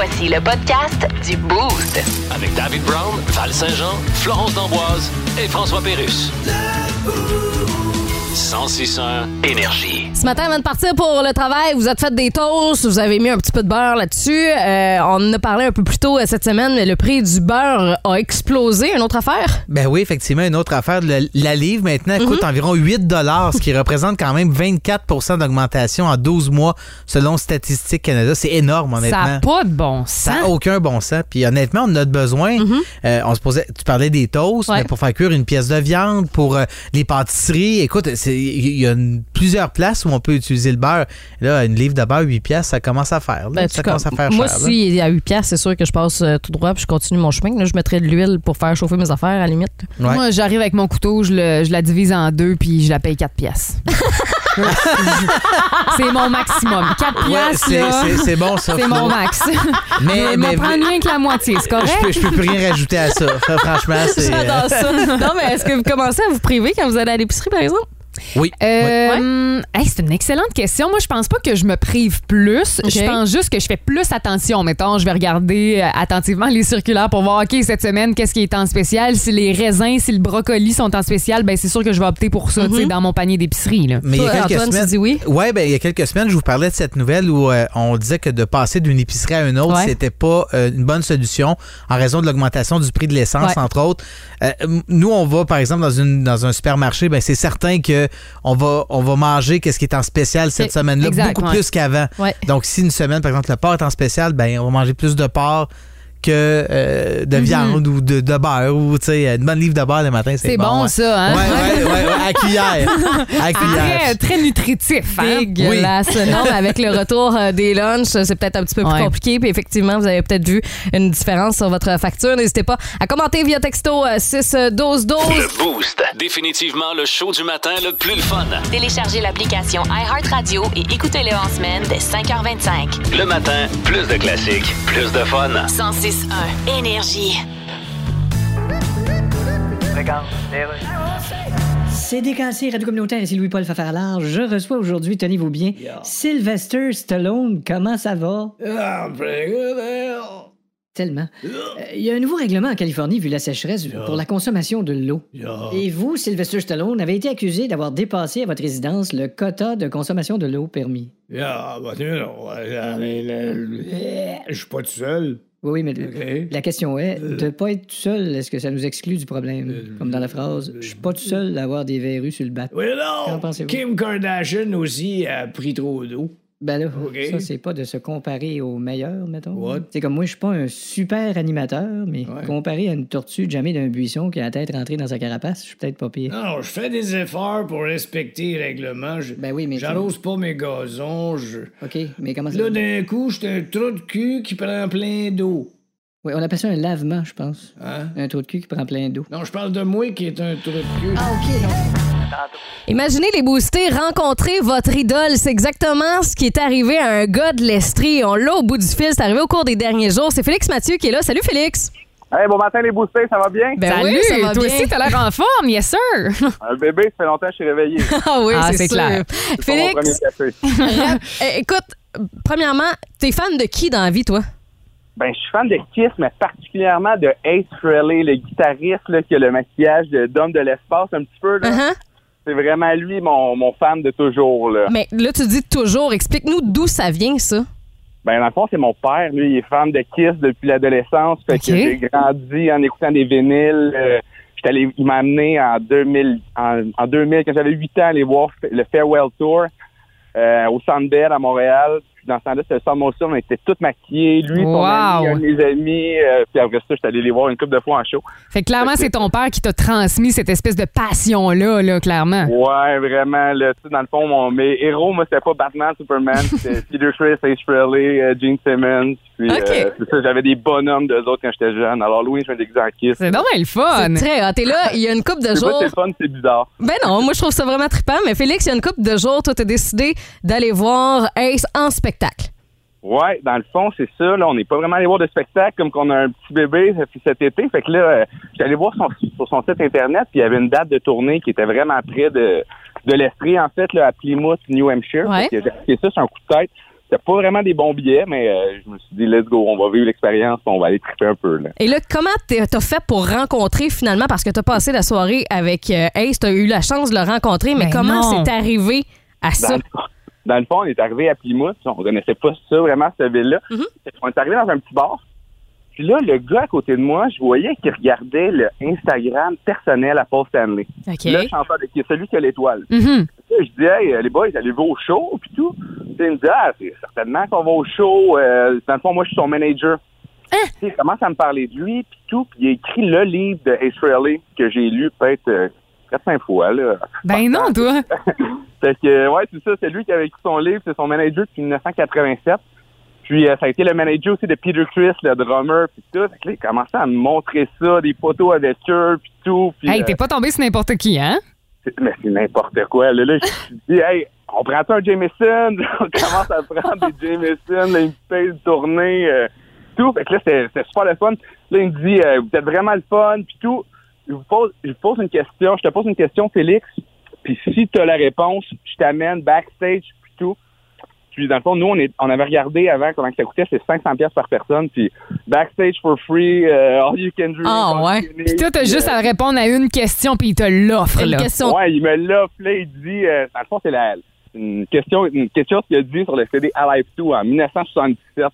Voici le podcast du Boost. Avec David Brown, Val Saint-Jean, Florence D'Amboise et François Pérus. 1061 Énergie. Ce matin, avant de partir pour le travail, vous êtes fait des toasts, vous avez mis un petit peu de beurre là-dessus. Euh, on en a parlé un peu plus tôt euh, cette semaine, mais le prix du beurre a explosé. Une autre affaire? Ben oui, effectivement, une autre affaire. Le- la livre maintenant Mhm. coûte environ 8 ce qui représente quand même 24% d'augmentation en 12 mois selon Statistique Canada. C'est énorme, Ça honnêtement. n'a pas de bon Ça sens. n'a aucun bon sens. Puis honnêtement, on en a besoin. Euh, on se posait, tu parlais des toasts, Mhm. Ouais. mais pour faire cuire une pièce de viande, pour euh, les pâtisseries. Écoute, c'est- il y a une- plusieurs places où on peut utiliser le beurre. Là, une livre de beurre, 8 pièces, ça commence à faire. là. Ben, ça commence à faire Moi, cher. là. si il y a 8 piastres, c'est sûr que je passe euh, tout droit puis je continue mon chemin. Là, je mettrais de l'huile pour faire chauffer mes affaires à la limite. Ouais. Moi, j'arrive avec mon couteau, je, le- je la divise en deux, puis je la paye 4 pièces. c'est mon maximum. 4 Ouais, pièces, c'est- là, bon, ça. c'est mon max. Mais, je m'en prends rien que la moitié, c'est je, correct? peux, je peux plus rien rajouter à ça. Franchement, c'est. euh, J'adore ça. non, mais est-ce que vous commencez à vous priver quand vous allez à l'épicerie, par exemple? Oui. Euh, hey, c'est une excellente question. Moi, je pense pas que je me prive plus. Je pense juste que je fais plus attention. Mettons, je vais regarder euh, attentivement les circulaires pour voir, OK, cette semaine, qu'est-ce qui est en spécial? Si les raisins, si le brocoli sont en spécial, ben c'est sûr que je vais opter pour ça, sais, dans mon panier d'épicerie. Mais il y a quelques Antoine, tu semaines. dis oui? Ouais, ben il y a quelques semaines, je vous parlais de cette nouvelle où euh, on disait que de passer d'une épicerie à une autre, Ouais. c'était pas euh, une bonne solution en raison de l'augmentation du prix de l'essence, Ouais. entre autres. Euh, nous, on va par exemple dans une dans un supermarché, ben c'est certain que on va on va manger qu'est-ce qui est en spécial cette semaine-là, beaucoup ouais. plus qu'avant. Ouais. Donc si une semaine, par exemple, le porc est en spécial, ben on va manger plus de porc que euh, Mhm. de viande ou de, de beurre ou tu sais une bonne livre de beurre le matin, c'est C'est bon. bon, ouais. ça, hein? Ouais, ouais, ouais, ouais, à cuillère. À cuillère. Très, très nutritif. Hein? Dégueulasse. Non, mais avec le retour euh, des lunchs, c'est peut-être un petit peu plus Ouais. compliqué. Puis effectivement, vous avez peut-être vu une différence sur votre facture. N'hésitez pas à commenter via texto euh, 6 12 12. Le Boost. Définitivement le show du matin le plus le fun. Téléchargez l'application iHeartRadio et écoutez-le en semaine dès 5h25. Le matin, plus de classiques, plus de fun. 106.1 Énergie. C'est décassé, Radio Communautaire, ici Louis-Paul Fafarlard. Je reçois aujourd'hui, tenez-vous bien, Sylvester Stallone. Comment ça va? Tellement. Euh, Il y a un nouveau règlement en Californie vu la sécheresse pour la consommation de l'eau. Et vous, Sylvester Stallone, avez été accusé d'avoir dépassé à votre résidence le quota de consommation de l'eau permis. Då? Je suis pas tout seul. Oui, oui, mais la question est, de ne pas être tout seul, est-ce que ça nous exclut du problème? Comme dans la phrase, je suis pas tout seul à avoir des verrues sur le bateau. Oui, Qu'en non. Kim Kardashian aussi a pris trop d'eau. Ben là, ça, c'est pas de se comparer aux meilleurs, mettons. What? C'est comme moi, je suis pas un super animateur, mais Ouais. comparé à une tortue jamais d'un buisson qui a la tête rentrée dans sa carapace, je suis peut-être pas pire. Non, je fais des efforts pour respecter les règlements. Je- Ben oui, mais- J'arrose pas mes gazons. Je... OK, mais comment ça... Là, d'un coup, j'étais un trou de cul qui prend plein d'eau. Oui, on appelle ça un lavement, je pense. Hein? Un trou de cul qui prend plein d'eau. Non, je parle de moi qui est un trou de cul. Ah, OK, non. Imaginez les boostés rencontrer votre idole. C'est exactement ce qui est arrivé à un gars de l'Estrie. On l'a au bout du fil. C'est arrivé au cours des derniers jours. C'est Félix Mathieu qui est là. Salut Félix. Hey, bon matin les boostés, ça va bien? Ben Salut, oui, ça va toi bien. aussi, t'as l'air en forme, yes sir. Un bébé, ça fait longtemps que je suis réveillé. Ah oui, Ah, c'est clair. Félix, eh, écoute, premièrement, t'es fan de qui dans la vie, toi? Ben, je suis fan de Kiss, mais particulièrement de Ace Frehley, le guitariste là, qui a le maquillage de- d'homme de l'espace un petit peu. là. Uh-huh. C'est vraiment lui, mon, mon fan de toujours. Là. Mais là, tu dis toujours. Explique-nous d'où ça vient, ça. Ben, dans le fond, c'est mon père. Lui, il est fan de Kiss depuis l'adolescence. Fait que j'ai grandi en écoutant des vinyles. Euh, j'étais allé- il m'a amené en 2000, en, en 2000, quand j'avais 8 ans, à aller voir le Farewell Tour euh, au Centre Bell à Montréal. Dans ce temps-là, c'était le Summer Monsoon. On était tous maquillés. Lui, son Wow. ami, un de mes amis. euh, puis après ça, j'étais allé les voir une couple de fois en show. Fait que clairement, c'est ton père qui t'a transmis cette espèce de passion-là, là, clairement. Ouais, vraiment. Là, tu sais, dans le fond, mon, mes héros, moi, c'était pas Batman, Superman. C'était Peter Chris, Ace Frehley, euh, Gene Simmons. Puis, Ok. euh, c'est ça, j'avais des bonhommes d'eux autres quand j'étais jeune. Alors, Louis, je me déguisais en Kiss. C'est bien le fun. Très hot. T'es là, il y a une couple de jours. c'est le fun, c'est bizarre. Ben non, moi je trouve ça vraiment trippant. Mais Félix, il y a une couple de jours, toi, t'as décidé d'aller voir Ace en spectacle. Ouais, dans le fond, c'est ça. Là, on n'est pas vraiment allé voir de spectacle comme qu'on a un petit bébé cet été. Fait que là, euh, allé voir son, sur son site internet, puis il y avait une date de tournée qui était vraiment près de de l'Estrie, en fait, là, à Plymouth, New Hampshire. Ouais. Fait que J'ai acheté ça sur un coup de tête. c'était pas vraiment des bons billets, mais euh, je me suis dit, let's go, on va vivre l'expérience, on va aller triper un peu. Là. Et là, comment t'as fait pour rencontrer finalement, parce que t'as passé la soirée avec euh, Ace, t'as eu la chance de le rencontrer, mais Ben comment non. c'est arrivé à Dans ça? le, dans le fond, on est arrivé à Plymouth, on connaissait pas ça vraiment, cette ville-là. Mhm. On est arrivé dans un petit bar. Puis là, le gars à côté de moi, je voyais qu'il regardait le Instagram personnel à Paul Stanley. OK. Le chanteur de qui? Est celui qui a l'étoile. Mhm. Là, je dis, hey, les boys, allez-vous au show, puis tout. Puis il me dit, ah, c'est certainement qu'on va au show. Euh, dans le fond, moi, je suis son manager. Hein? Tu sais, Il commence à me parler de lui, puis tout. Puis il a écrit le livre de Ace Frehley que j'ai lu peut-être euh, 4-5 fois. Là. Ben non, toi. Fait que, ouais, c'est ça, c'est lui qui avait écrit son livre, c'est son manager depuis 1987. Puis euh, ça a été le manager aussi de Peter Chris, le drummer, puis tout. Fait que là, il commençait à me montrer ça, des photos avec eux, puis tout. Puis, Hey, euh, t'es pas tombé sur n'importe qui, hein? mais c'est n'importe quoi. Là, là je me dit, hey, on prend un Jameson? on commence à prendre des Jameson, là, paye de tournée, euh, tout. Fait que là, c'était c'était super le fun. Là, il me dit, euh, vous êtes vraiment le fun, puis tout. Je vous pose, je vous pose une question, je te pose une question, Félix. Puis si tu as la réponse, je t'amène backstage, puis tout. Puis dans le fond, nous, on, est, on avait regardé avant comment ça coûtait, c'est 500 pièces par personne. Puis backstage for free, euh, all you can drink. Ah, all ouais. Puis toi, t'as juste euh, à répondre à une question, puis il te l'offre, Une là. question. Ouais, il me l'offre, là, il dit, euh, dans le fond, c'est la, une question, une question qu'il a dit sur le CD Alive 2 en 1977.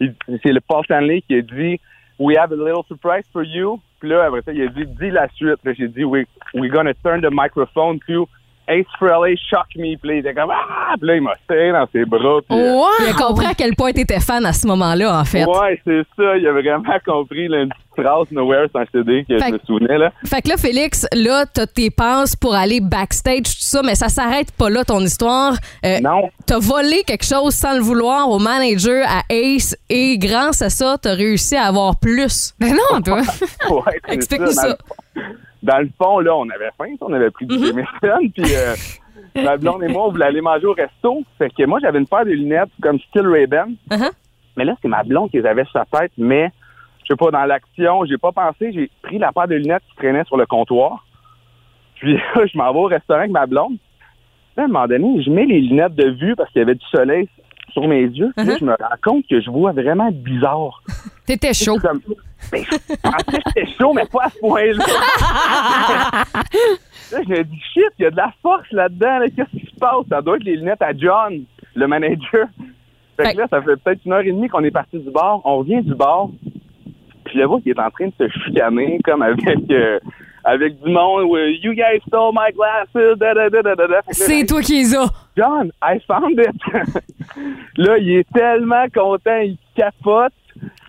Il- C'est le Paul Stanley qui a dit, We have a little surprise for you. Puis là, après ça, il a dit, dis la suite. Là, j'ai dit, we, we're gonna turn the microphone to Ace Frehley, shock me. Puis là, il était comme, ah! Puis là, il m'a serré dans ses bras. Puis, euh, Il a compris à quel point t'étais fan à ce moment-là, en fait. Ouais, c'est ça. Il a vraiment compris là, une petite phrase Nowhere un CD que Fait je me que- souvenais. Là. Fait que là, Félix, là, t'as tes passes pour aller backstage, tout ça, mais ça s'arrête pas là, ton histoire. Euh, Non. T'as volé quelque chose sans le vouloir au manager, à Ace, et grâce à ça, t'as réussi à avoir plus. Ben non, toi. Ouais, c'est Explique-nous ça. Dans le fond, là, on avait faim, on avait pris du. Jameson, puis euh, ma blonde et moi, on voulait aller manger au resto. Fait que moi, j'avais une paire de lunettes comme style Ray-Ban. Uh-huh. Mais là, c'est ma blonde qui les avait sur sa tête, mais je sais pas, dans l'action, j'ai pas pensé, j'ai pris la paire de lunettes qui traînait sur le comptoir. Puis là, je m'en vais au restaurant avec ma blonde. Là, à un moment donné, je mets les lunettes de vue parce qu'il y avait du soleil sur mes yeux. Puis là, je me rends compte que je vois vraiment bizarre. T'étais chaud. Comme, ben, je pensais que c'était chaud, mais pas à ce point-là. là, je me dis, shit, il y a de la force là-dedans. là. Qu'est-ce qui se passe? Ça doit être les lunettes à John, le manager. Fait que là, ça fait peut-être une heure et demie qu'on est parti du bar. On revient du bar. Puis je le vois qu'il est en train de se chicaner comme avec, euh, avec du monde. où, you guys stole my glasses. Da, da, da, C'est toi qui les as. John, I found it. là, il est tellement content, il capote.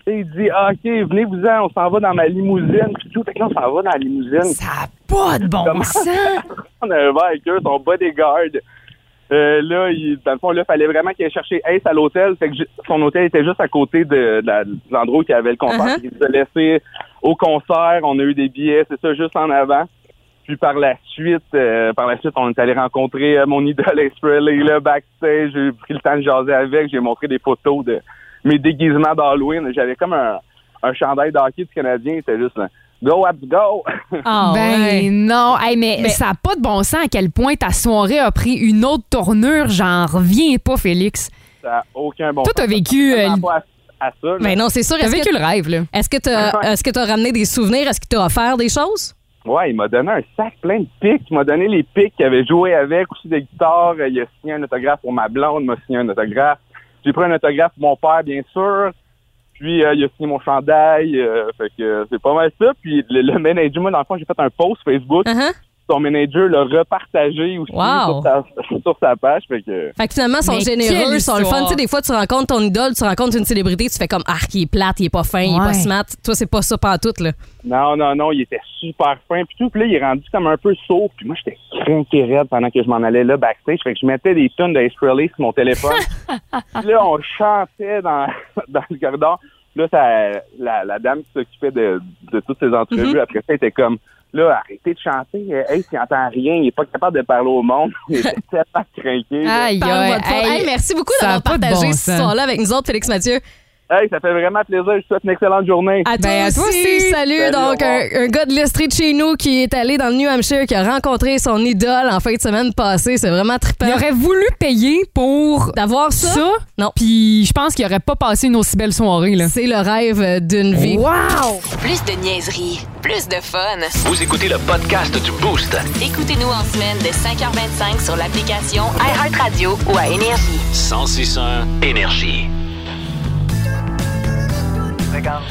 Et il dit, Ah, OK, venez-vous-en, on s'en va dans ma limousine. Puis tout, fait que là, on s'en va dans la limousine. Ça a pas de bon sens. on a un verre avec eux, son bodyguard. Euh, là, il, dans le fond, là, il fallait vraiment qu'il aille chercher Ace à l'hôtel. Fait que son hôtel était juste à côté de, de l'endroit où il y avait le concert. Uh-huh. Il a laissé au concert. On a eu des billets, c'est ça, juste en avant. Puis par la suite, euh, par la suite, on est allé rencontrer euh, mon idole Ace Frehley, là, backstage. J'ai pris le temps de jaser avec. J'ai montré des photos de mes déguisements d'Halloween. J'avais comme un, un chandail d'hockey du Canadien. C'était juste là, Go, Abs, go! Ah, ben ouais. non, Hey, mais, Mais- ça n'a pas de bon sens à quel point ta soirée a pris une autre tournure. J'en reviens pas, Félix. Ça n'a aucun bon Toi, t'as sens. vécu, euh, à, ça. là. Mais non, c'est sûr. T'as vécu que le rêve, là. est-ce que t'as est-ce que t'as ramené des souvenirs? Est-ce qu'il t'a offert des choses? Ouais, il m'a donné un sac plein de pics. Il m'a donné les pics qu'il avait joué avec, aussi des guitares. Il a signé un autographe pour ma blonde, il m'a signé un autographe. J'ai pris un autographe pour mon père, bien sûr. Puis euh, il a signé mon chandail. euh, fait que euh, c'est pas mal ça. Puis le, le manager, moi, dans le fond, j'ai fait un post Facebook. Uh-huh. Son manager l'a repartagé aussi Wow. sur, sa, sur sa page. Fait que Fait que finalement, ils sont Mais généreux, ils sont le fun. Tu sais, des fois, tu rencontres ton idole, tu rencontres une célébrité, tu fais comme, ah, il est plate, il est pas fin, il est pas smart. Toi, c'est pas ça pantoute, là. non, non, non, il était super fin. Puis tout, puis là, il est rendu comme un peu sourd. Puis moi, j'étais craqué raide pendant que je m'en allais là backstage. Fait que je mettais des tonnes de sur mon téléphone. Puis là, on chantait dans, dans le corridor. Là, ça, la, la dame qui s'occupait de, de toutes ces entrevues, après ça, était comme, là, arrêtez de chanter. Hey, il n'entend rien. Il est pas capable de parler au monde. Il était tellement craqué. Aïe, Parle-moi aïe, de ça. hey. Merci beaucoup d'avoir partagé bon sens. histoire-là avec nous autres, Félix Mathieu. Hey, ça fait vraiment plaisir. Je vous souhaite une excellente journée. À toi, Ben, à toi aussi. aussi. Salut. Salut, Donc, un, un gars de l'Estrie de chez nous qui est allé dans le New Hampshire, qui a rencontré son idole en fin de semaine passée. C'est vraiment trippant. Il aurait voulu payer pour D'avoir ça, ça? Non. Puis je pense qu'il aurait pas passé une aussi belle soirée. Là. c'est le rêve euh, d'une vie. Wow! Plus de niaiserie, plus de fun. Vous écoutez le podcast du Boost. Écoutez-nous en semaine de 5h25 sur l'application iHeartRadio ou à Énergie. 1061 Énergie. Alors,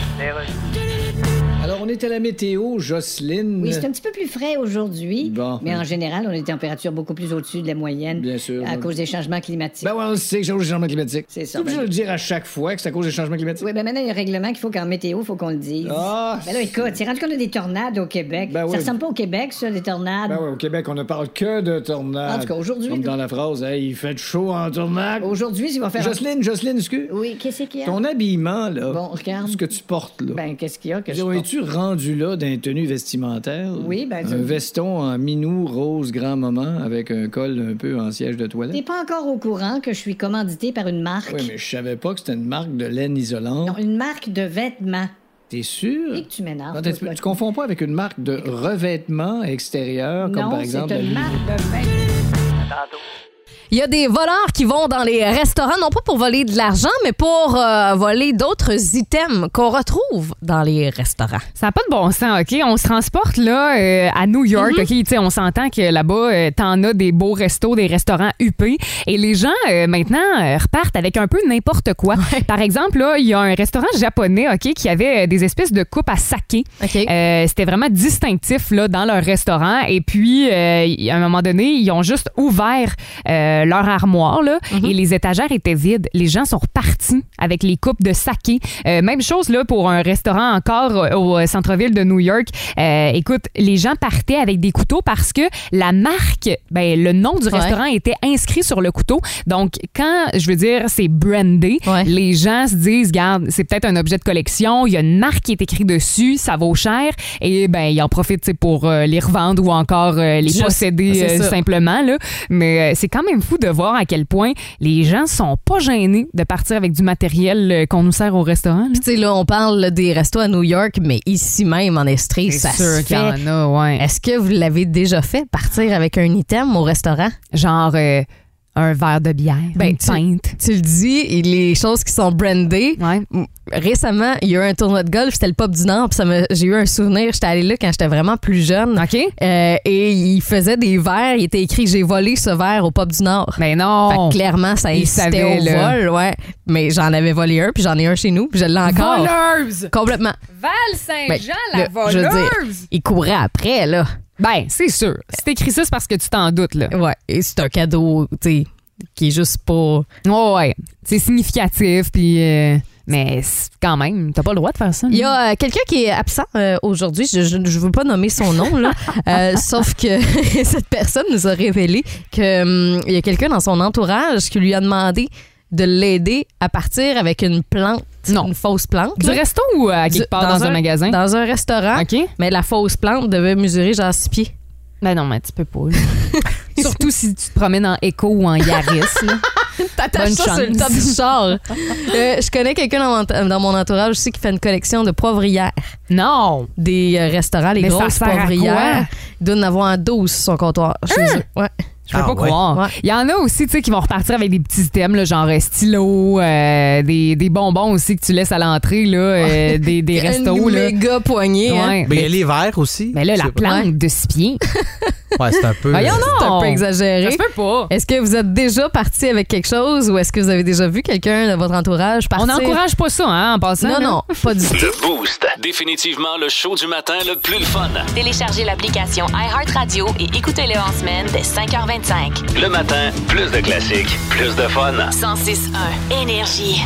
on est à la météo, Jocelyne. Oui, c'est un petit peu plus frais aujourd'hui. Bon. Mais en général, on a des températures beaucoup plus au-dessus de la moyenne. Bien sûr. À cause des changements climatiques. Ben ouais, on sait que c'est à cause des changements climatiques. C'est ça, Tu obligé de le dire à chaque fois que c'est à cause des changements climatiques? Oui, ben maintenant, il y a un règlement qu'il faut qu'en météo, il faut qu'on le dise. Ah! Ben là, écoute, c'est rendu qu'on a des tornades au Québec. Ben ça oui. ressemble pas au Québec, ça, les tornades? Ben ouais, au Québec, on ne parle que de tornades. En tout cas, aujourd'hui, Comme dans la phrase, hey, il fait chaud en tornade. Aujourd'hui, il va faire... Jocelyne, Jocelyne, excuse. Oui, qu'est-ce qu'il y a? Ton habillement, là. Bon, regarde. Ce que tu portes, là. Ben, qu'est-ce qu'il y a que je rendu là d'un tenue vestimentaire? Oui, ben, Un veston en minou rose grand-maman avec un col un peu en siège de toilette? T'es pas encore au courant que je suis commandité par une marque? Oui, mais je savais pas que c'était une marque de laine isolante. Non, une marque de vêtements. T'es sûr? Et que tu m'énerves. Tu, tu confonds pas avec une marque de revêtement extérieur, comme par exemple. c'est la une marque de vêtements. Il y a des voleurs qui vont dans les restaurants, non pas pour voler de l'argent, mais pour euh, voler d'autres items qu'on retrouve dans les restaurants. Ça n'a pas de bon sens, OK? On se transporte là euh, à New York, Mhm. OK? Tu sais, on s'entend que là-bas, euh, t'en as des beaux restos, des restaurants huppés. Et les gens, maintenant, repartent avec un peu n'importe quoi. Par exemple, là, il y a un restaurant japonais, OK, qui avait des espèces de coupes à saké. OK. Euh, C'était vraiment distinctif là, dans leur restaurant. Et puis, à un moment donné, ils ont juste ouvert euh, leur armoire là, et les étagères étaient vides. Les gens sont repartis avec les coupes de saké. Euh, même chose là pour un restaurant encore euh, au euh, centre-ville de New York. Euh, écoute, les gens partaient avec des couteaux parce que la marque, ben, le nom du Ouais. restaurant était inscrit sur le couteau. Donc, quand, je veux dire, c'est brandé, Ouais. les gens se disent, garde, c'est peut-être un objet de collection, il y a une marque qui est écrite dessus, ça vaut cher, et ben ils en profitent pour euh, les revendre ou encore euh, les Juste- posséder euh, simplement. Là. Mais euh, c'est quand même fou de voir à quel point les gens sont pas gênés de partir avec du matériel euh, qu'on nous sert au restaurant. Puis, tu sais, là, on parle des restos à New York, mais ici même, en Estrie, ça C'est se sûr qu'il y fait. en a, ouais. Est-ce que vous l'avez déjà fait, partir avec un item au restaurant? Genre euh, un verre de bière, Ben, une tu- pinte. Tu le dis, les choses qui sont brandées. Ouais. Récemment, il y a eu un tournoi de golf, c'était le Pop du Nord, puis ça m'a- j'ai eu un souvenir. J'étais allée là quand j'étais vraiment plus jeune. OK? Euh, et il faisait des verres, il était écrit J'ai volé ce verre au Pop du Nord. Mais Fait non! que clairement, ça incitait au vol, ouais. Mais j'en avais volé un, puis j'en ai un chez nous, puis je l'ai encore. Voleuse! Complètement. Val-Saint-Jean, Ben, là, je veux dire, il courait après, là. Ben, c'est sûr. Si t'écris ça, c'est parce que tu t'en doutes, là. Ouais. Et c'est un cadeau, tu sais, qui est juste pas. Oh, ouais. C'est significatif, puis. euh, mais quand même, t'as pas le droit de faire ça. Il y a euh, quelqu'un qui est absent euh, aujourd'hui. Je, je, je veux pas nommer son nom, là. Euh, sauf que cette personne nous a révélé qu'il y a quelqu'un dans son entourage qui lui a demandé de l'aider à partir avec une plante, Non. une fausse plante. Du là. resto ou à quelque Du- part dans, un, magasin? Dans un restaurant. OK? Mais la fausse plante devait mesurer genre 6 pieds. Ben non, mais tu peux pas. Surtout si tu te promènes en écho ou en Yaris. T'attaches ça sur le chance. top du char. Euh, je connais quelqu'un dans, mon- dans mon entourage aussi qui fait une collection de poivrières. Non! Des euh, restaurants, les Mais grosses poivrières. Il doit en avoir 12 sur son comptoir chez eux. Ouais. Je peux Ah, pas ouais. croire. Ouais. Il y en a aussi, tu sais, qui vont repartir avec des petits items, là, genre euh, stylo, euh, des, des bonbons aussi que tu laisses à l'entrée, là, euh, des, des restos, Une là. méga poignée. hein. Ouais. Mais il y a les verres aussi. Mais là, la plante de six pieds. Ouais, c'est un peu. Voyons C'est un peu Ça exagéré. se peut pas. Est-ce que vous êtes déjà parti avec quelque chose ou est-ce que vous avez déjà vu quelqu'un de votre entourage On partir? n'encourage pas ça, hein, en passant. Non, là. non, pas du tout. Le Boost. Définitivement le show du matin le plus le fun. Téléchargez l'application iHeartRadio et écoutez-le en semaine dès 5h25. Le matin, plus de classiques, plus de fun. 106.1 Énergie.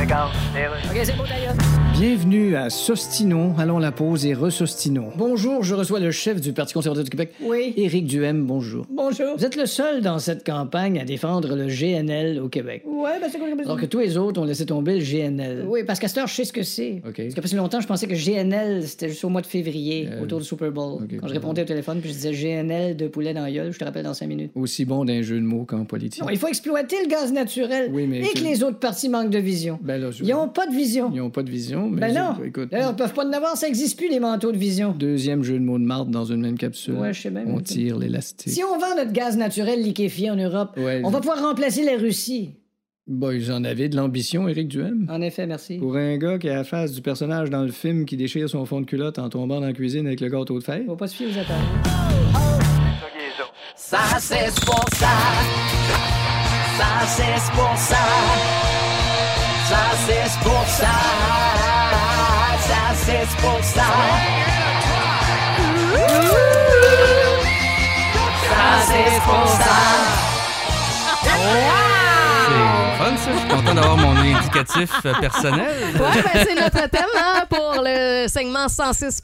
OK, c'est d'ailleurs. Bienvenue à Sostino. Allons la pause et resostino. Bonjour, je reçois le chef du Parti conservateur du Québec. Oui. Éric Duhem, bonjour. Bonjour. Vous êtes le seul dans cette campagne à défendre le GNL au Québec. Ouais, ben c'est quoi le Alors que tous les autres ont laissé tomber le GNL. Oui, parce qu'à cette heure, je sais ce que c'est. OK. Parce que depuis longtemps, je pensais que GNL, c'était juste au mois de février, autour du Super Bowl. Quand je répondais au téléphone, puis je disais GNL de poulet dans la gueule, je te rappelle dans cinq minutes. Aussi bon d'un jeu de mots qu'en politique. Non, il faut exploiter le gaz naturel. Oui, mais Et que les autres partis manquent de vision. Ben là, je- Ils ont pas de vision. Ils ont pas de vision, mais Ben je- non. écoute, D'ailleurs, ils peuvent pas en avoir, ça existe plus, les manteaux de vision. deuxième jeu de mots de marde dans une même capsule. Ouais, je sais bien. On tire l'élastique. Si on vend notre gaz naturel liquéfié en Europe, Ouais, on va pouvoir remplacer la Russie. Bah, ils en avaient de l'ambition, Éric Duhem. En effet, merci. Pour un gars qui a la face du personnage dans le film qui déchire son fond de culotte en tombant dans la cuisine avec le gâteau de fête. Faut pas se fier aux attaques. Ça c'est pour ça. Ça c'est pour ça. Ça c'est pour ça. Ça c'est pour ça. Ça. Je suis content d'avoir mon indicatif euh, personnel. Ouais, ben, c'est notre thème hein, pour le segment 106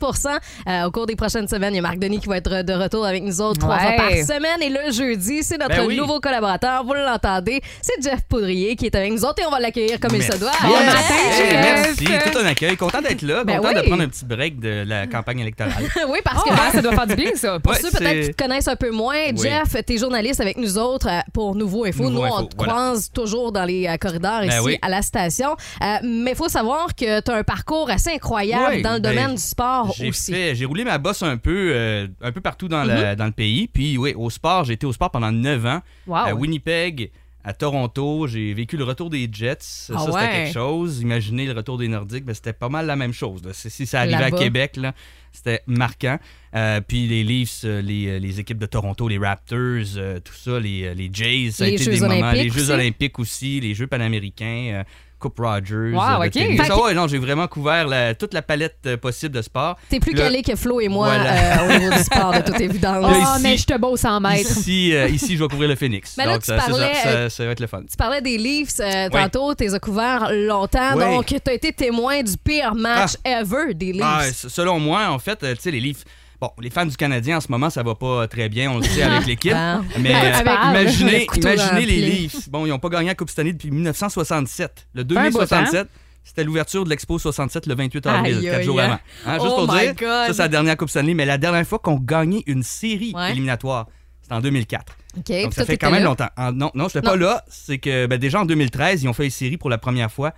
Euh, Au cours des prochaines semaines, il y a Marc Denis qui va être de retour avec nous autres trois fois par semaine. Et le jeudi, c'est notre Ben oui. nouveau collaborateur. Vous l'entendez, c'est Jeff Poudrier qui est avec nous autres et on va l'accueillir comme il se Merci. doit. Bon Yes! matin, Hey, Jeff. merci, tout un accueil. Content d'être là, Ben content oui. de prendre un petit break de la campagne électorale. oui, parce que Oh, hein, ça doit faire du bien, ça. Pour Ouais, ceux peut-être qui te connaissent un peu moins, Oui. Jeff, t'es journaliste avec nous autres euh, pour Nouveau Info. Nouveau nous, on Info, te voilà. croise toujours dans les corridors Ben ici oui. à la station. Euh, mais il faut savoir que tu as un parcours assez incroyable Oui, dans le ben, domaine du sport aussi. J'ai roulé ma bosse un peu, euh, un peu partout dans, le, dans le pays. Puis oui, au sport, j'ai été au sport pendant 9 ans. Wow. À Winnipeg, à Toronto, j'ai vécu le retour des Jets. Ça, Ah c'était quelque chose. Imaginez le retour des Nordiques, ben, c'était pas mal la même chose. là. Si ça arrivait à. Québec, là, c'était marquant. Euh, puis les Leafs, euh, les, euh, les équipes de Toronto, les Raptors, euh, tout ça, les, les Jays, ça a Les été Jeux des moments. olympiques Les Jeux aussi. olympiques aussi, les Jeux panaméricains. euh, Coupe Rogers. Wow, euh, de ok. tennis. Fait Ah ouais, non, j'ai vraiment couvert la- toute la palette euh, possible de sport. T'es plus Là- calé que Flo et moi Voilà. euh, au niveau du sport, de toute évidence. Oh, Là, ici- mais je te beau 100 mètres. Ici, euh, ici, je vais couvrir le Phoenix. Mais là, Donc, tu ça, c'est parlais, ça, ça- euh, ça va être le fun. Tu parlais des Leafs euh, tantôt, tu les as couverts longtemps, Oui. donc tu as été témoin du pire match ever des Leafs. Ah, s- selon moi, en fait, euh, tu sais, les Leafs. Bon, les fans du Canadien en ce moment, ça va pas très bien, on le sait avec l'équipe. Ah. Mais euh, imaginez, imaginez le les. Leafs. Bon, ils n'ont pas gagné la Coupe Stanley depuis 1967. Le un bout, hein? 2067, c'était l'ouverture de l'Expo 67 le 28 avril, Aïe, quatre aïe, jours avant. Hein, juste Oh pour dire, God. ça, c'est la dernière Coupe Stanley, mais la dernière fois qu'on gagnait une série Ouais. éliminatoire, c'était en 2004. OK, Donc, ça fait quand même là. longtemps. Ah, non, non, je n'étais pas là. C'est que ben, déjà en 2013, ils ont fait une série pour la première fois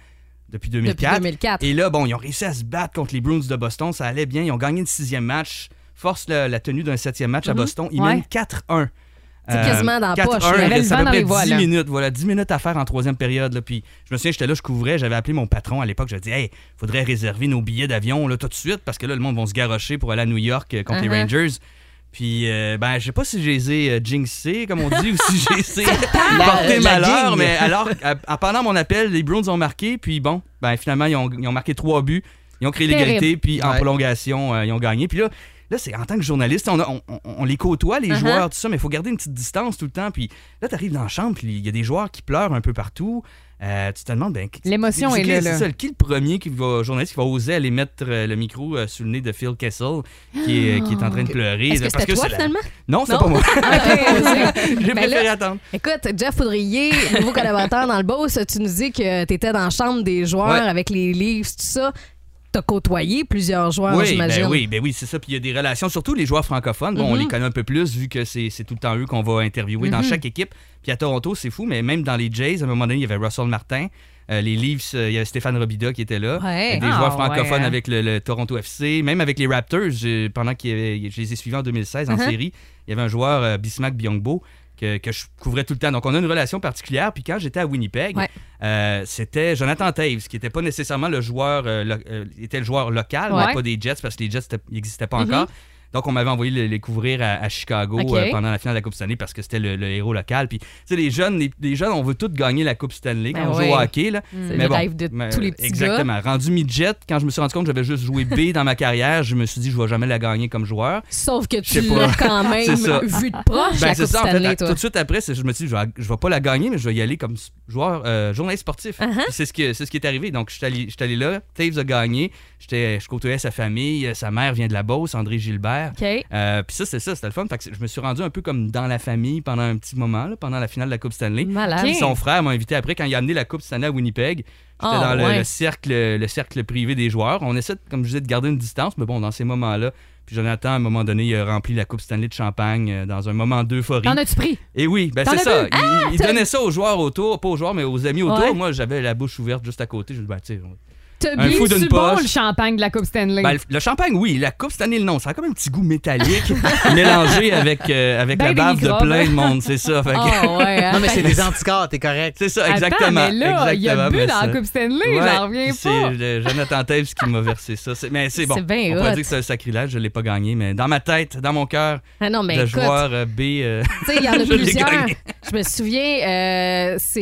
depuis 2004. Depuis 2004. Et là, bon, ils ont réussi à se battre contre les Bruins de Boston. Ça allait bien. Ils ont gagné le sixième match. Force la, la tenue d'un septième match à Boston. Ils Ouais. mènent 4-1. C'est quasiment dans la 4-1, poche, là. Il y avait le ça vent à peu dans près les voiles, 10 là. minutes. Voilà, 10 minutes à faire en troisième période. Là. Puis je me souviens, j'étais là, je couvrais. J'avais appelé mon patron à l'époque. Je dit, hey, faudrait réserver nos billets d'avion là, tout de suite parce que là, le monde va se garrocher pour aller à New York euh, contre Uh-huh. les Rangers. Puis, euh, ben, je sais pas si je les ai euh, jinxés, comme on dit, ou si j'ai essayé de porter la malheur, mais alors, à- pendant mon appel, les Bruins ont marqué, puis bon, ben, finalement, ils ont, ils ont marqué trois buts, ils ont créé Terrible. l'égalité, puis en Ouais. prolongation, euh, ils ont gagné. Puis là, là c'est en tant que journaliste, on, a- on- on- on les côtoie, les Uh-huh. joueurs, tout ça, mais il faut garder une petite distance tout le temps. Puis là, tu arrives dans la chambre, puis il y a des joueurs qui pleurent un peu partout. Euh, tu te demandes, ben, L'émotion est qui- là, c'est qui est le premier qui va, journaliste qui va oser aller mettre euh, le micro euh, sur le nez de Phil Kessel, qui est, qui est en train de pleurer. Est-ce que c'était toi, finalement? Non, c'est pas moi. J'ai Ben préféré là- attendre. Écoute, Jeff Poudrier, nouveau collaborateur dans le boss, tu nous dis que tu étais dans la chambre des joueurs Ouais. avec les livres, tout ça. Côtoyé plusieurs joueurs, oui, j'imagine. ben oui, ben oui, c'est ça. Puis il y a des relations, surtout les joueurs francophones. Bon, on Mhm. les connaît un peu plus vu que c'est tout le temps eux qu'on va interviewer dans Mhm. chaque équipe. Puis à Toronto, c'est fou, mais même dans les Jays, à un moment donné, il y avait Russell Martin. Euh, les Leafs, euh, il y avait Stéphane Robida qui était là. Ouais. Des Ah, joueurs francophones ouais. avec le, le Toronto FC. Même avec les Raptors, j'ai- pendant que je les ai suivis en 2016 en Uh-huh. série, il y avait un joueur, euh, Bismack Biongbo, que, que je couvrais tout le temps. Donc, on a une relation particulière. Puis quand j'étais à Winnipeg, Ouais. euh, c'était Jonathan Taves, qui n'était pas nécessairement le joueur, euh, lo- euh, était le joueur local, Ouais. mais pas des Jets, parce que les Jets n'existaient pas Mhm. encore. Donc, on m'avait envoyé les, les couvrir à, à Chicago euh, pendant la finale de la Coupe Stanley parce que c'était le, le héros local. Puis, tu sais, les jeunes, les, les jeunes, on veut tous gagner la Coupe Stanley quand Ben on oui. joue au hockey. Là. C'est Mais le bon, de mais, tous les petits Exactement. Rendu midget, quand je me suis rendu compte que j'avais juste joué B dans ma carrière, je me suis dit, je vais jamais la gagner comme joueur. Sauf que tu l'as quand même vu de proche, Ben, la Coupe ça, en fait. Stanley, à- toi. Tout de suite après, je me suis dit, je je vais pas la gagner, mais je vais y aller comme joueur, euh, journaliste sportif. Uh-huh. C'est ce, qui est arrivé. Donc, je suis allé, là. Taves a gagné. Je côtoyais sa famille. Sa mère vient de la Beauce, André Gilbert. Euh, puis ça, c'est ça, c'était le fun. Fait que je me suis rendu un peu comme dans la famille pendant un petit moment, là, pendant la finale de la Coupe Stanley. Malade. Son frère m'a invité après quand il a amené la Coupe Stanley à Winnipeg. J'étais Oh, dans le, ouais. le cercle, le cercle privé des joueurs. On essaie, comme je disais, de garder une distance, mais bon, dans ces moments-là. Puis Jonathan, à un moment donné, il a rempli la Coupe Stanley de champagne euh, dans un moment d'euphorie. T'en as-tu pris? Et oui, ben c'est ça. Il, Ah, il donnait ça aux joueurs autour, pas aux joueurs, mais aux amis autour. Ouais. Moi, j'avais la bouche ouverte juste à côté. Je dis, ben, sais, T'as Un bu fou d'une du bon poche. le champagne de la Coupe Stanley? ben, le, le champagne, oui. La Coupe Stanley, non. Ça a comme un petit goût métallique mélangé avec, euh, avec Ben la bave de plein de monde. C'est ça. Fait que- Ah, ouais, hein? Non, mais c'est des anticorps, t'es correct. C'est ça, Attends, exactement. mais là, il y a bu dans la Coupe Stanley, Ouais, j'en reviens C'est pas. le Jonathan Taves qui m'a versé ça. C'est- Mais c'est bon. C'est bien On peut dire que c'est un sacrilège, je l'ai pas gagné, mais dans ma tête, dans mon cœur, Ah non, mais de écoute, joueur euh, B, euh, Tu sais, il y en a je l'ai plusieurs. gagné. Je me souviens, euh, c'est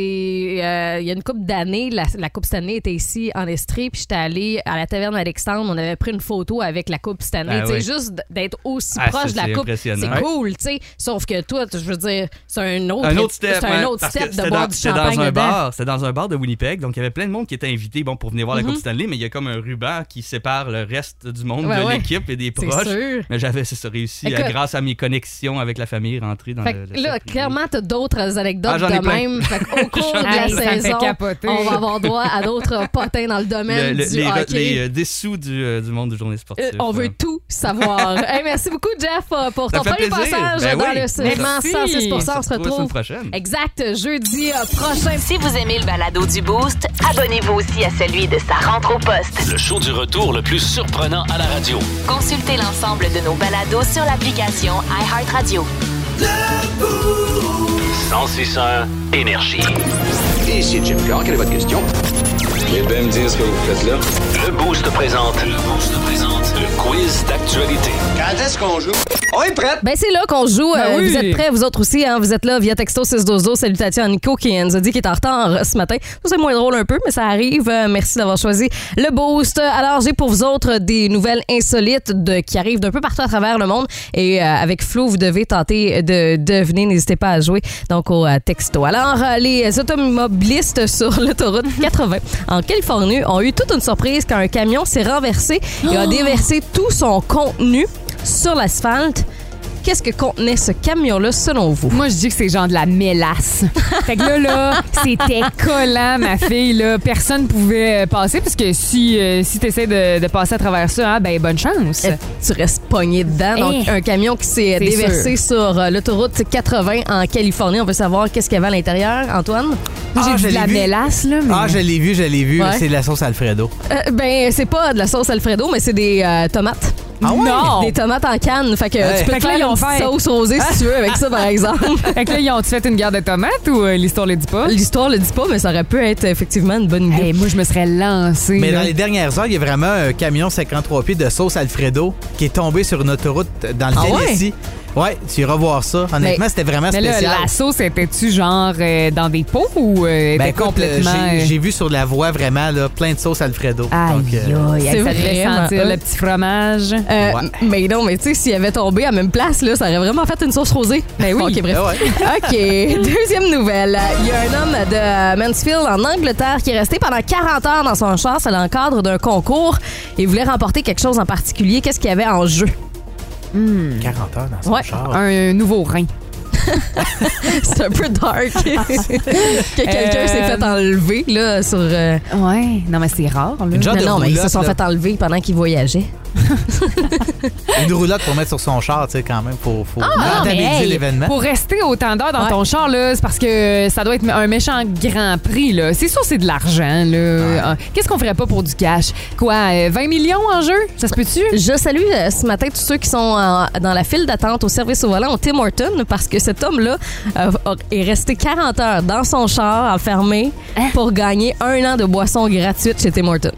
euh, il y a une couple d'années, la, la Coupe Stanley était ici en Estrie, puis j'étais allée à la taverne Alexandre, on avait pris une photo avec la Coupe Stanley. Oui. juste d'être aussi Ah, proche de la Coupe, c'est cool, tu sais. Sauf que toi, je veux dire, c'est un autre, un autre step. c'est un autre step de boire dans- du C'était champagne dans un dedans. bar. C'était dans un bar de Winnipeg. Donc, il y avait plein de monde qui était invité bon, pour venir voir la. Coupe Stanley, mais il y a comme un ruban qui sépare le reste du monde Ouais, de ouais. l'équipe et des proches. sûr. Mais j'avais, c'est ça, réussi, à, Écoute- grâce à mes connexions avec la famille, rentrer dans le, le là, clairement, t'as d'autres anecdotes Ah, de même. Fait qu'au cours de la saison, on va avoir droit à d'autres potins dans le Le- domaine le- du les, hockey. les, euh, dessous du, euh, du monde du journée sportive. Euh, on veut tout savoir. Hey, merci beaucoup, Jeff, pour Ça ton premier plaisir. passage Ben dans oui. le segment Merci. 106 On se On se retrouve prochaine. exact jeudi prochain. Si vous aimez le balado du Boost, abonnez-vous aussi à celui de sa rentre au poste. Le show du retour le plus surprenant à la radio. Consultez l'ensemble de nos balados sur l'application iHeartRadio. 1061 Énergie. Ici Jim Carr, quelle est votre question? Eh bien me dire ce que vous faites là. Le Boost présente. Le Boost présente. Quiz d'actualité. Quand est-ce qu'on joue? On est prêt! Ben c'est là qu'on joue. Ben Euh, oui. Vous êtes prêts, vous autres aussi. Hein? Vous êtes là via texto 612 Salutations à Nico qui nous a dit qu'il est en retard euh, ce matin. C'est moins drôle un peu, mais ça arrive. Euh, merci d'avoir choisi le boost. Alors, j'ai pour vous autres des nouvelles insolites de, qui arrivent d'un peu partout à travers le monde. Et euh, avec Flo, vous devez tenter de deviner. N'hésitez pas à jouer donc au euh, texto. Alors, euh, les automobilistes sur l'autoroute 80 en Californie ont eu toute une surprise quand un camion s'est renversé et a déversé tout son contenu sur l'asphalte. Qu'est-ce que contenait ce camion-là selon vous? Moi, je dis que c'est genre de la mélasse. fait que là, là, c'était collant, ma fille. Là. Personne pouvait euh, passer parce que si, euh, si tu essaies de, de passer à travers ça, hein, ben bonne chance. Euh, Tu restes pogné dedans. Donc, Eh. un camion qui s'est déversé sur euh, l'autoroute 80 en Californie. On veut savoir qu'est-ce qu'il y avait à l'intérieur, Antoine? Moi, Ah, j'ai de l'ai la vu. mélasse, là. Mais... Ah, je l'ai vu, je l'ai vu. Ouais. C'est de la sauce Alfredo. Euh, ben, c'est pas de la sauce Alfredo, mais c'est des euh, tomates. Ah ouais? Non! Des tomates en canne. Fait que tu peux Fait te que là, faire ils ont une fait- sauce rosée si tu veux avec ça, par exemple. Fait que là, ils ont-tu fait une guerre de tomates ou euh, l'histoire le dit pas? L'histoire le dit pas, mais ça aurait pu être effectivement une bonne idée. Hey, moi, je me serais lancée. Mais là. dans les dernières heures, il y a vraiment un camion 53 pieds de sauce Alfredo qui est tombé sur une autoroute dans le Ah ouais? Tennessee. Ouais, tu iras voir ça. Honnêtement, Mais- c'était vraiment Mais là, spécial. la sauce, était-tu genre euh, dans des pots ou euh, Ben, était écoute, complètement... euh, j'ai- euh, j'ai vu sur la voie vraiment là, plein de sauce Alfredo. Aïe, Donc, euh, aïe, C'est ça devait vraiment sentir hot. le petit fromage. Euh, Ouais. Mais non, mais tu sais, s'il avait tombé à même place, là, ça aurait vraiment fait une sauce rosée. Ben oui. OK, bref. Ah ouais. OK. Deuxième nouvelle. Il y a un homme de Mansfield, en Angleterre, qui est resté pendant 40 heures dans son char. C'est dans le cadre d'un concours. Il voulait remporter quelque chose en particulier. Qu'est-ce qu'il y avait en jeu? 40 heures dans son Ouais. char. Un nouveau rein. C'est un peu dark. que quelqu'un Euh, s'est fait enlever là, sur. euh, Ouais. Non, mais c'est rare, là. Une genre Non, de non, mais ils se sont là. fait enlever pendant qu'ils voyageaient. Une roulotte pour mettre sur son char, tu sais, quand même. Faut, faut Ah, non, mais rentabiliser hey, l'événement. Pour rester autant d'heures dans Ouais. ton char, là, c'est parce que ça doit être un méchant grand prix. là. C'est sûr, c'est de l'argent. là. Ah, Qu'est-ce qu'on ferait pas pour du cash? Quoi, euh, 20 millions en jeu? Ça se peut-tu? Je salue euh, ce matin tous ceux qui sont en- dans la file d'attente au service au volant au Tim Horton parce que cet homme-là euh, a- est resté 40 heures dans son char enfermé Hein? pour gagner un an de boisson gratuite chez Tim Horton.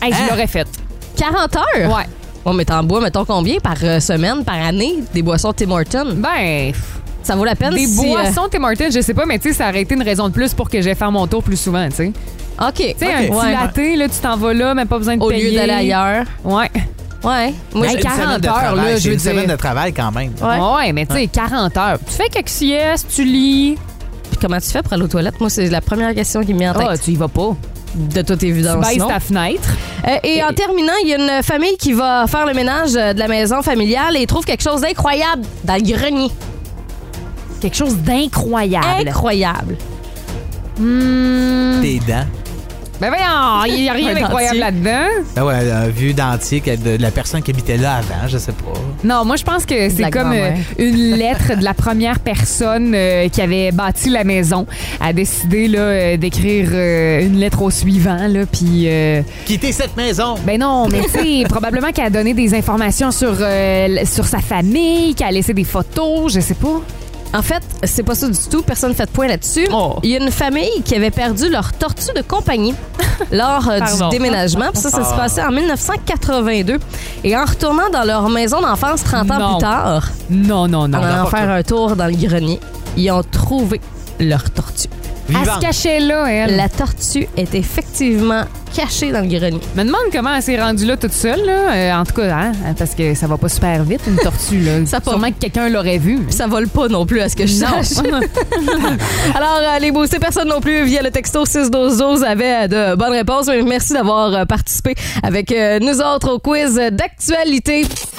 Hey, je l'aurais fait. 40 heures? Ouais. Bon, mais t'en bois, mettons combien par euh, semaine, par année, des boissons Tim Horton? Ben, Ça vaut la peine des si, euh, boissons Tim Hortons, je sais pas, mais tu sais, ça aurait été une raison de plus pour que j'aille faire mon tour plus souvent, tu sais. OK. Tu sais, un OK. petit Ouais. latte, là, tu t'en vas là, mais pas besoin de Au payer. lieu d'aller ailleurs. Ouais. Ouais. Moi, j'ai- Une semaine 40 de heures, travail, là, je veux une semaine de travail quand même. Ouais. Ouais, mais tu sais, 40 heures. Tu fais quelques siestes, tu lis. Puis comment tu fais pour aller aux toilettes? Moi, c'est la première question qui me vient en tête. Ah, tu y vas pas. De toute Tu évidence, baisses non? ta fenêtre. Euh, et en terminant, il y a une famille qui va faire le ménage euh, de la maison familiale et trouve quelque chose d'incroyable dans le grenier. Quelque chose d'incroyable. Incroyable. Hmm. Des dents. Ben voyons, il n'y a rien d'incroyable là-dedans. Ah ouais, un vieux dentier que- de la personne qui habitait là avant, je sais pas. Non, moi je pense que c'est comme euh, une lettre de la première personne euh, qui avait bâti la maison a décidé là euh, d'écrire euh, une lettre au suivant là puis euh, Quitter cette maison! ben non, mais tu sais probablement qu'elle a donné des informations sur euh, sur sa famille, qu'elle a laissé des photos, je sais pas. En fait, c'est pas ça du tout. Personne ne fait de point là-dessus. Oh. Il y a une famille qui avait perdu leur tortue de compagnie lors euh, du déménagement. Puis ça, ça se passait en 1982. Et en retournant dans leur maison d'enfance 30 ans Non. plus tard, Non, non, non. en allant faire un tour dans le grenier, ils ont trouvé leur tortue. Elle se Vivante. cachait là, elle. La tortue est effectivement cachée dans le grenier. Me demande comment elle s'est rendue là toute seule, là. Euh, en tout cas, hein, parce que ça va pas super vite, une tortue, là. Ça Sûrement que quelqu'un l'aurait vue. Ça vole pas non plus à ce que je Non. sache. Alors, euh, les boostés, personne non plus via le texto 61212 avait de bonnes réponses. Mais Merci d'avoir euh, participé avec euh, nous autres au quiz d'actualité.